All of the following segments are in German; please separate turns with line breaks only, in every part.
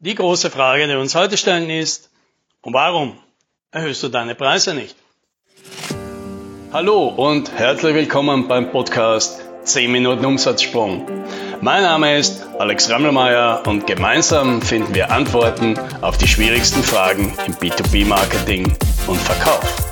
die große Frage, die wir uns heute stellen, ist, warum erhöhst du deine Preise nicht? Hallo und herzlich willkommen beim Podcast 10 Minuten Umsatzsprung. Mein Name ist Alex Rammelmeier und gemeinsam finden wir Antworten auf die schwierigsten Fragen im B2B-Marketing und Verkauf.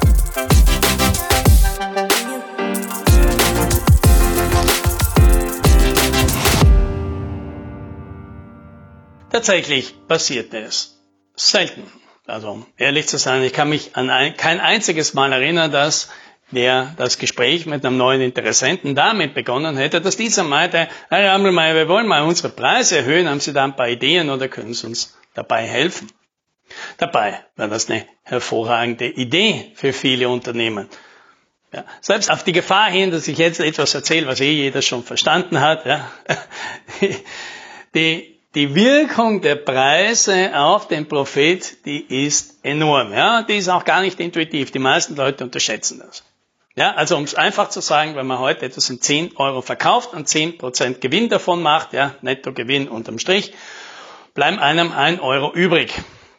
Tatsächlich passiert es selten. Also ehrlich zu sein, ich kann mich an ein, kein einziges Mal erinnern, dass der das Gespräch mit einem neuen Interessenten damit begonnen hätte, dass dieser meinte, Herr Rammelmeier, wir wollen mal unsere Preise erhöhen, haben Sie da ein paar Ideen oder können Sie uns dabei helfen? Dabei war das eine hervorragende Idee für viele Unternehmen. Ja, selbst auf die Gefahr hin, dass ich jetzt etwas erzähle, was eh jeder schon verstanden hat. Ja, die, die Wirkung der Preise auf den Profit, die ist enorm. Ja, die ist auch gar nicht intuitiv. Die meisten Leute unterschätzen das. Ja, also um es einfach zu sagen, wenn man heute etwas in 10 Euro verkauft und 10% Gewinn davon macht, ja, Nettogewinn unterm Strich, bleiben einem 1 Euro übrig.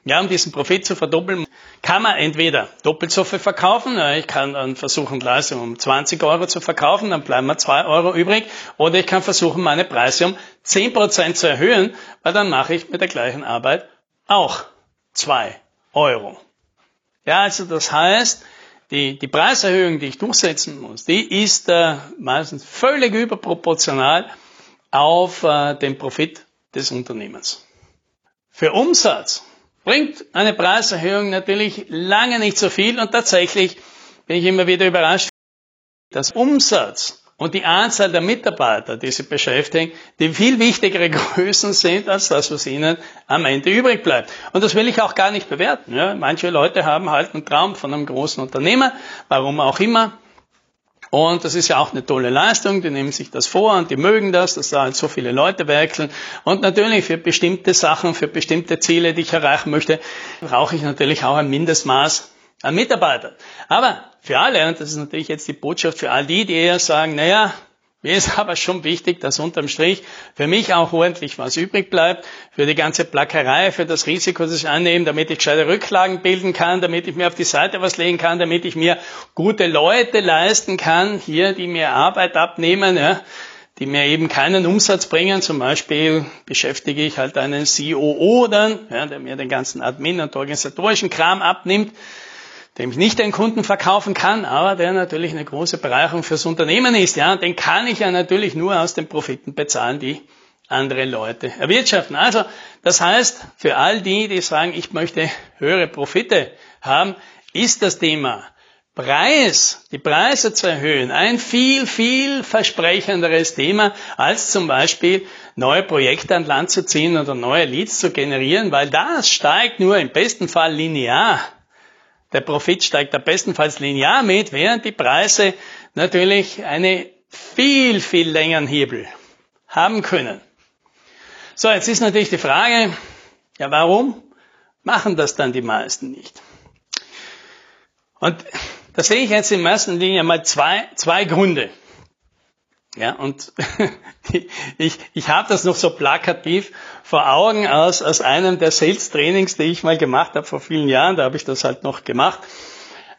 Ja, um diesen Profit zu verdoppeln, kann man entweder doppelt so viel verkaufen, ich kann dann versuchen, Leistung um 20 Euro zu verkaufen, dann bleiben mir 2 Euro übrig, oder ich kann versuchen, meine Preise um 10% zu erhöhen, weil dann mache ich mit der gleichen Arbeit auch 2 Euro. Ja, also das heißt, die, die Preiserhöhung, die ich durchsetzen muss, die ist äh, meistens völlig überproportional auf äh, den Profit des Unternehmens. Für Umsatz bringt eine Preiserhöhung natürlich lange nicht so viel und tatsächlich bin ich immer wieder überrascht, dass Umsatz und die Anzahl der Mitarbeiter, die sie beschäftigen, die viel wichtigere Größen sind als das, was ihnen am Ende übrig bleibt. Und das will ich auch gar nicht bewerten. Ja. Manche Leute haben halt einen Traum von einem großen Unternehmer, warum auch immer. Und das ist ja auch eine tolle Leistung, die nehmen sich das vor und die mögen das, dass da halt so viele Leute wechseln. Und natürlich für bestimmte Sachen, für bestimmte Ziele, die ich erreichen möchte, brauche ich natürlich auch ein Mindestmaß an Mitarbeitern. Aber für alle, und das ist natürlich jetzt die Botschaft für all die, die eher sagen, naja, mir ist aber schon wichtig, dass unterm Strich für mich auch ordentlich was übrig bleibt, für die ganze Plackerei, für das Risiko, das ich annehme, damit ich gescheite Rücklagen bilden kann, damit ich mir auf die Seite was legen kann, damit ich mir gute Leute leisten kann, hier, die mir Arbeit abnehmen, ja, die mir eben keinen Umsatz bringen. Zum Beispiel beschäftige ich halt einen COO dann, ja, der mir den ganzen Admin und organisatorischen Kram abnimmt dem ich nicht den Kunden verkaufen kann, aber der natürlich eine große Bereicherung fürs Unternehmen ist. Ja, den kann ich ja natürlich nur aus den Profiten bezahlen, die andere Leute erwirtschaften. Also, das heißt, für all die, die sagen, ich möchte höhere Profite haben, ist das Thema Preis, die Preise zu erhöhen, ein viel, viel versprechenderes Thema, als zum Beispiel neue Projekte an Land zu ziehen oder neue Leads zu generieren, weil das steigt nur im besten Fall linear der Profit steigt da bestenfalls linear mit, während die Preise natürlich eine viel, viel längeren Hebel haben können. So, jetzt ist natürlich die Frage, ja, warum machen das dann die meisten nicht? Und da sehe ich jetzt in erster Linie mal zwei, zwei Gründe. Ja, und ich, ich habe das noch so plakativ vor Augen aus, aus einem der Sales-Trainings, die ich mal gemacht habe vor vielen Jahren. Da habe ich das halt noch gemacht.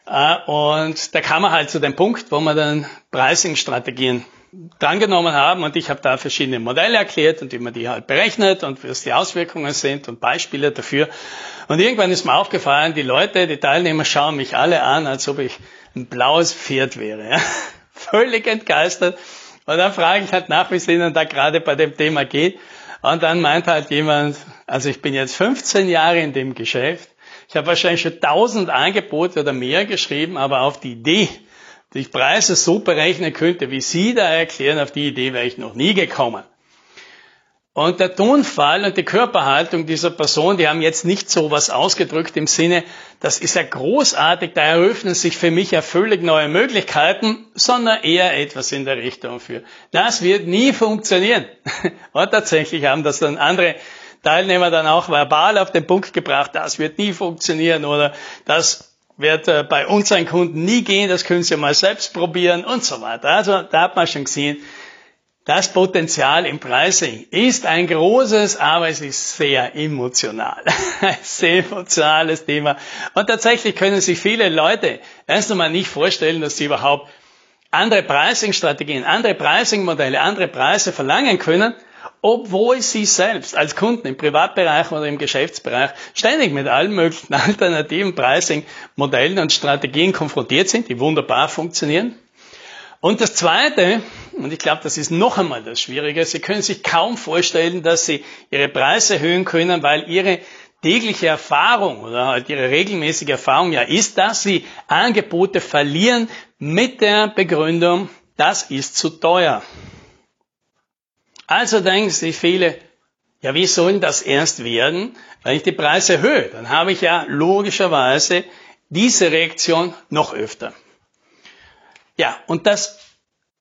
Äh, und da kam man halt zu dem Punkt, wo man dann Pricing-Strategien drangenommen haben und ich habe da verschiedene Modelle erklärt und wie man die halt berechnet und was die Auswirkungen sind und Beispiele dafür. Und irgendwann ist mir aufgefallen, die Leute, die Teilnehmer schauen mich alle an, als ob ich ein blaues Pferd wäre. Völlig entgeistert und dann frage ich halt nach, wie es Ihnen da gerade bei dem Thema geht. Und dann meint halt jemand, also ich bin jetzt 15 Jahre in dem Geschäft. Ich habe wahrscheinlich schon 1000 Angebote oder mehr geschrieben, aber auf die Idee, dass ich Preise so berechnen könnte, wie Sie da erklären, auf die Idee wäre ich noch nie gekommen. Und der Tonfall und die Körperhaltung dieser Person, die haben jetzt nicht so was ausgedrückt im Sinne, das ist ja großartig, da eröffnen sich für mich ja völlig neue Möglichkeiten, sondern eher etwas in der Richtung für. Das wird nie funktionieren. Und tatsächlich haben das dann andere Teilnehmer dann auch verbal auf den Punkt gebracht, das wird nie funktionieren oder das wird äh, bei unseren Kunden nie gehen, das können Sie mal selbst probieren und so weiter. Also da hat man schon gesehen, das Potenzial im Pricing ist ein großes, aber es ist sehr emotional. Ein sehr emotionales Thema. Und tatsächlich können sich viele Leute erst einmal nicht vorstellen, dass sie überhaupt andere Pricing-Strategien, andere Pricing-Modelle, andere Preise verlangen können, obwohl sie selbst als Kunden im Privatbereich oder im Geschäftsbereich ständig mit allen möglichen alternativen Pricing-Modellen und Strategien konfrontiert sind, die wunderbar funktionieren. Und das Zweite, und ich glaube, das ist noch einmal das Schwierige, Sie können sich kaum vorstellen, dass Sie Ihre Preise erhöhen können, weil Ihre tägliche Erfahrung oder halt Ihre regelmäßige Erfahrung ja ist, dass Sie Angebote verlieren mit der Begründung, das ist zu teuer. Also denken sich viele, ja, wie soll das erst werden, wenn ich die Preise erhöhe? Dann habe ich ja logischerweise diese Reaktion noch öfter. Ja, und das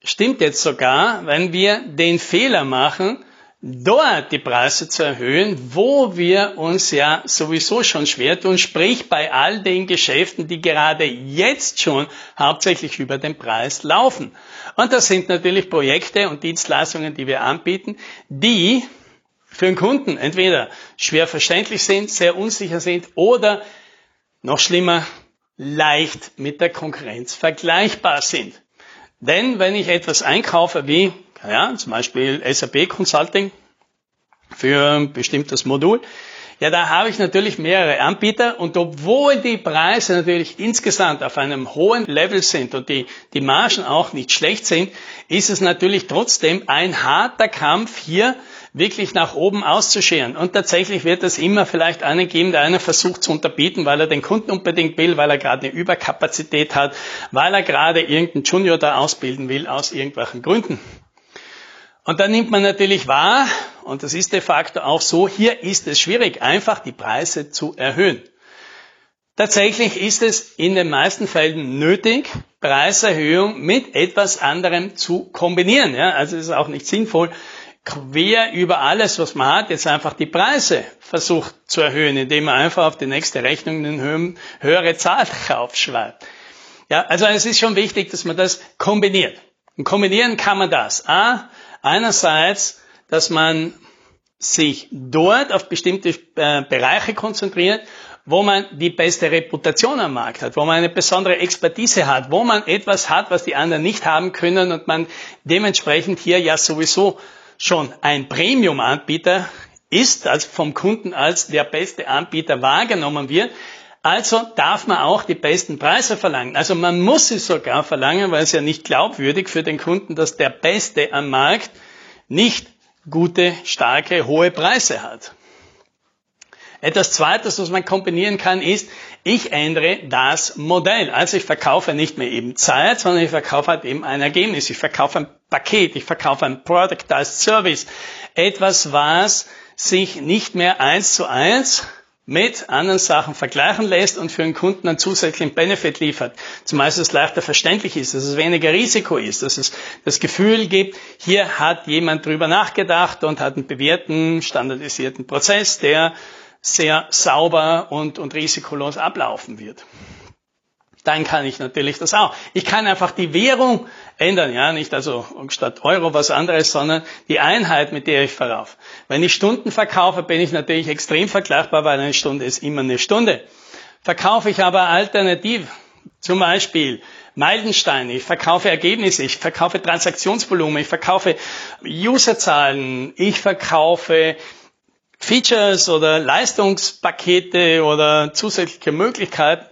stimmt jetzt sogar, wenn wir den Fehler machen, dort die Preise zu erhöhen, wo wir uns ja sowieso schon schwer tun, sprich bei all den Geschäften, die gerade jetzt schon hauptsächlich über den Preis laufen. Und das sind natürlich Projekte und Dienstleistungen, die wir anbieten, die für den Kunden entweder schwer verständlich sind, sehr unsicher sind oder noch schlimmer, leicht mit der Konkurrenz vergleichbar sind. Denn wenn ich etwas einkaufe wie, ja, zum Beispiel SAP Consulting für ein bestimmtes Modul, ja, da habe ich natürlich mehrere Anbieter und obwohl die Preise natürlich insgesamt auf einem hohen Level sind und die, die Margen auch nicht schlecht sind, ist es natürlich trotzdem ein harter Kampf hier wirklich nach oben auszuscheren. Und tatsächlich wird es immer vielleicht einen geben, der einen versucht zu unterbieten, weil er den Kunden unbedingt will, weil er gerade eine Überkapazität hat, weil er gerade irgendeinen Junior da ausbilden will, aus irgendwelchen Gründen. Und dann nimmt man natürlich wahr, und das ist de facto auch so, hier ist es schwierig, einfach die Preise zu erhöhen. Tatsächlich ist es in den meisten Fällen nötig, Preiserhöhung mit etwas anderem zu kombinieren. Ja, also es ist auch nicht sinnvoll, quer über alles, was man hat, jetzt einfach die Preise versucht zu erhöhen, indem man einfach auf die nächste Rechnung eine höhere Zahl draufschreibt. Ja, also es ist schon wichtig, dass man das kombiniert. Und kombinieren kann man das. A, einerseits, dass man sich dort auf bestimmte äh, Bereiche konzentriert, wo man die beste Reputation am Markt hat, wo man eine besondere Expertise hat, wo man etwas hat, was die anderen nicht haben können und man dementsprechend hier ja sowieso schon ein Premium-Anbieter ist, also vom Kunden als der beste Anbieter wahrgenommen wird, also darf man auch die besten Preise verlangen. Also man muss sie sogar verlangen, weil es ja nicht glaubwürdig für den Kunden, dass der Beste am Markt nicht gute, starke, hohe Preise hat. Etwas Zweites, was man kombinieren kann, ist, ich ändere das Modell. Also ich verkaufe nicht mehr eben Zeit, sondern ich verkaufe halt eben ein Ergebnis. Ich verkaufe ein Paket, ich verkaufe ein Product als Service. Etwas, was sich nicht mehr eins zu eins mit anderen Sachen vergleichen lässt und für den Kunden einen zusätzlichen Benefit liefert. Zumeist es leichter verständlich ist, dass es weniger Risiko ist, dass es das Gefühl gibt, hier hat jemand drüber nachgedacht und hat einen bewährten, standardisierten Prozess, der sehr sauber und, und risikolos ablaufen wird. Dann kann ich natürlich das auch. Ich kann einfach die Währung ändern, ja, nicht also statt Euro was anderes, sondern die Einheit, mit der ich verkaufe. Wenn ich Stunden verkaufe, bin ich natürlich extrem vergleichbar, weil eine Stunde ist immer eine Stunde. Verkaufe ich aber alternativ, zum Beispiel Meilensteine, ich verkaufe Ergebnisse, ich verkaufe Transaktionsvolumen, ich verkaufe Userzahlen, ich verkaufe Features oder Leistungspakete oder zusätzliche Möglichkeiten.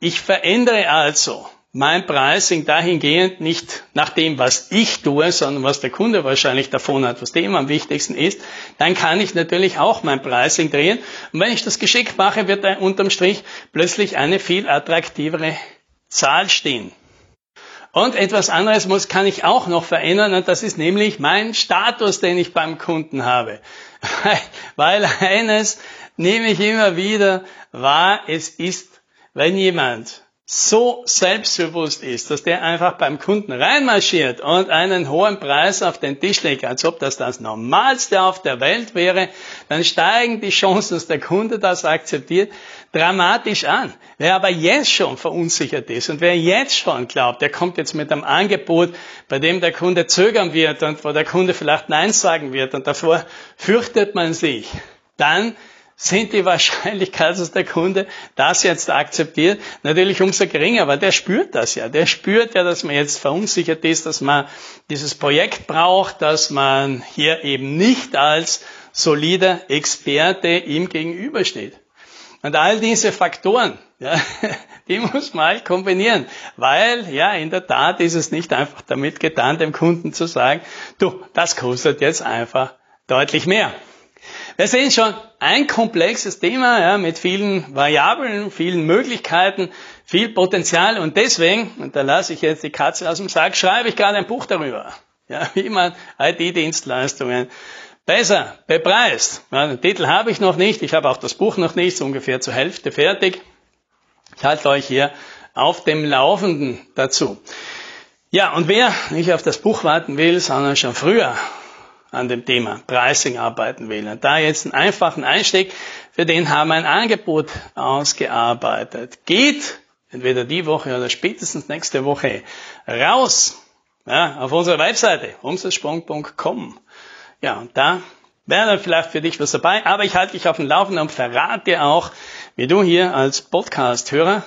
Ich verändere also mein Pricing dahingehend nicht nach dem, was ich tue, sondern was der Kunde wahrscheinlich davon hat, was dem am wichtigsten ist, dann kann ich natürlich auch mein Pricing drehen. Und wenn ich das geschickt mache, wird da unterm Strich plötzlich eine viel attraktivere Zahl stehen. Und etwas anderes muss, kann ich auch noch verändern, und das ist nämlich mein Status, den ich beim Kunden habe. Weil eines nehme ich immer wieder wahr, es ist, wenn jemand so selbstbewusst ist, dass der einfach beim Kunden reinmarschiert und einen hohen Preis auf den Tisch legt, als ob das das Normalste auf der Welt wäre, dann steigen die Chancen, dass der Kunde das akzeptiert, dramatisch an. Wer aber jetzt schon verunsichert ist und wer jetzt schon glaubt, der kommt jetzt mit einem Angebot, bei dem der Kunde zögern wird und wo der Kunde vielleicht Nein sagen wird und davor fürchtet man sich, dann sind die Wahrscheinlichkeit, dass der Kunde das jetzt akzeptiert, natürlich umso geringer, weil der spürt das ja. Der spürt ja, dass man jetzt verunsichert ist, dass man dieses Projekt braucht, dass man hier eben nicht als solider Experte ihm gegenübersteht. Und all diese Faktoren, ja, die muss man halt kombinieren, weil ja, in der Tat ist es nicht einfach damit getan, dem Kunden zu sagen, du, das kostet jetzt einfach deutlich mehr. Wir sehen schon ein komplexes Thema ja, mit vielen Variablen, vielen Möglichkeiten, viel Potenzial und deswegen, und da lasse ich jetzt die Katze aus dem Sack, schreibe ich gerade ein Buch darüber, ja, wie man IT-Dienstleistungen besser bepreist. Ja, den Titel habe ich noch nicht, ich habe auch das Buch noch nicht, so ungefähr zur Hälfte fertig. Ich halte euch hier auf dem Laufenden dazu. Ja, und wer nicht auf das Buch warten will, sondern schon früher an dem Thema Pricing arbeiten will. Und da jetzt einen einfachen Einstieg, für den haben wir ein Angebot ausgearbeitet. Geht entweder die Woche oder spätestens nächste Woche raus ja, auf unserer Webseite umsatzsprung.com. Ja, und da wäre dann vielleicht für dich was dabei, aber ich halte dich auf dem Laufenden und verrate dir auch, wie du hier als Podcast-Hörer,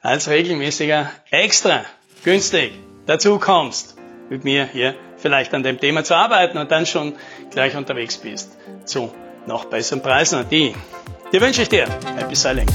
als regelmäßiger extra günstig dazu kommst, mit mir hier vielleicht an dem Thema zu arbeiten und dann schon gleich unterwegs bist zu noch besseren Preisen. Und die, die wünsche ich dir. Happy Selling.